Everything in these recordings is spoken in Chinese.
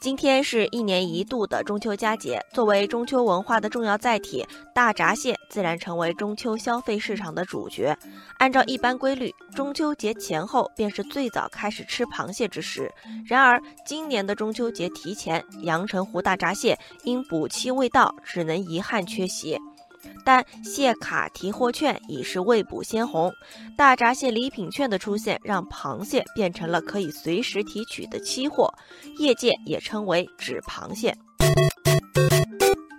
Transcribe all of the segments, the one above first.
今天是一年一度的中秋佳节，作为中秋文化的重要载体，大闸蟹自然成为中秋消费市场的主角。按照一般规律，中秋节前后便是最早开始吃螃蟹之时。然而，今年的中秋节提前，阳澄湖大闸蟹因补期未到，只能遗憾缺席。但蟹卡提货券已是未卜先红，大闸蟹礼品券的出现让螃蟹变成了可以随时提取的期货，业界也称为纸螃蟹。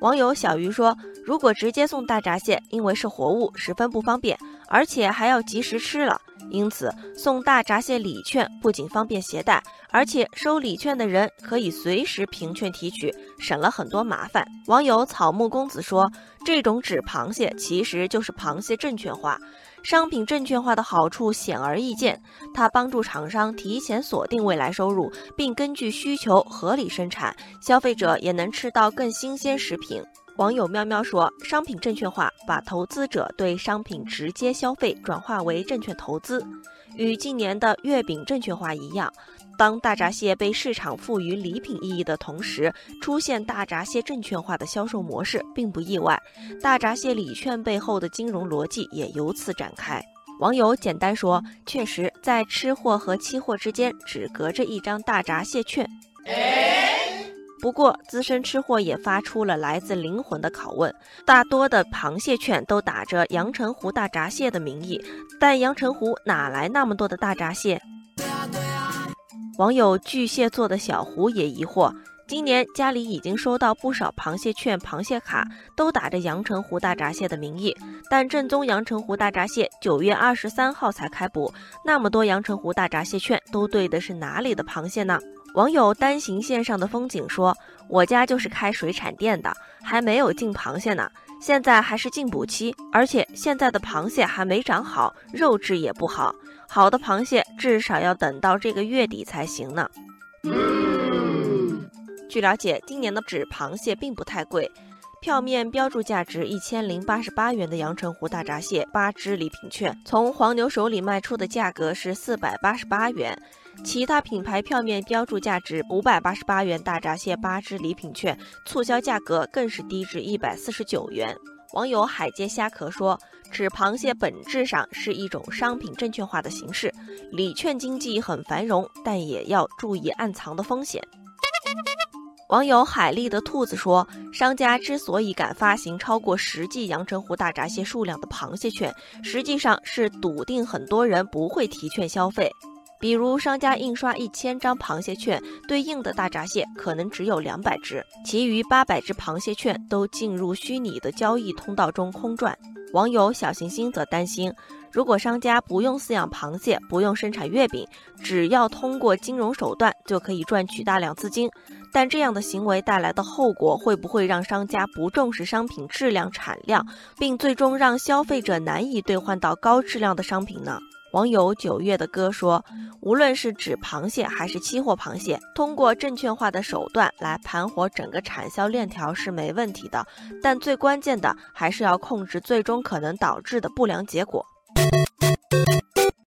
网友小鱼说：“如果直接送大闸蟹，因为是活物，十分不方便，而且还要及时吃了。因此，送大闸蟹礼券不仅方便携带，而且收礼券的人可以随时凭券提取，省了很多麻烦。”网友草木公子说：“这种纸螃蟹其实就是螃蟹证券化。商品证券化的好处显而易见，它帮助厂商提前锁定未来收入，并根据需求合理生产，消费者也能吃到更新鲜食品。”网友喵喵说：“商品证券化把投资者对商品直接消费转化为证券投资，与近年的月饼证券化一样。当大闸蟹被市场赋予礼品意义的同时，出现大闸蟹证券化的销售模式并不意外。大闸蟹礼券背后的金融逻辑也由此展开。”网友简单说：“确实，在吃货和期货之间只隔着一张大闸蟹券。”不过，资深吃货也发出了来自灵魂的拷问：大多的螃蟹券都打着阳澄湖大闸蟹的名义，但阳澄湖哪来那么多的大闸蟹？网友巨蟹座的小胡也疑惑：今年家里已经收到不少螃蟹券、螃蟹卡，都打着阳澄湖大闸蟹的名义，但正宗阳澄湖大闸蟹九月二十三号才开捕，那么多阳澄湖大闸蟹券都对的是哪里的螃蟹呢？网友单行线上的风景说：“我家就是开水产店的，还没有进螃蟹呢。现在还是进补期，而且现在的螃蟹还没长好，肉质也不好。好的螃蟹至少要等到这个月底才行呢。”据了解，今年的纸螃蟹并不太贵，票面标注价值一千零八十八元的阳澄湖大闸蟹八只礼品券，从黄牛手里卖出的价格是四百八十八元。其他品牌票面标注价值五百八十八元大闸蟹八只礼品券，促销价格更是低至一百四十九元。网友海街虾壳说：“纸螃蟹本质上是一种商品证券化的形式，礼券经济很繁荣，但也要注意暗藏的风险。”网友海丽的兔子说：“商家之所以敢发行超过实际阳澄湖大闸蟹数量的螃蟹券，实际上是笃定很多人不会提券消费。”比如商家印刷一千张螃蟹券，对应的大闸蟹可能只有两百只，其余八百只螃蟹券都进入虚拟的交易通道中空转。网友小行星则担心，如果商家不用饲养螃蟹，不用生产月饼，只要通过金融手段就可以赚取大量资金，但这样的行为带来的后果会不会让商家不重视商品质量产量，并最终让消费者难以兑换到高质量的商品呢？网友九月的歌说：“无论是纸螃蟹还是期货螃蟹，通过证券化的手段来盘活整个产销链条是没问题的，但最关键的还是要控制最终可能导致的不良结果。” Thank you.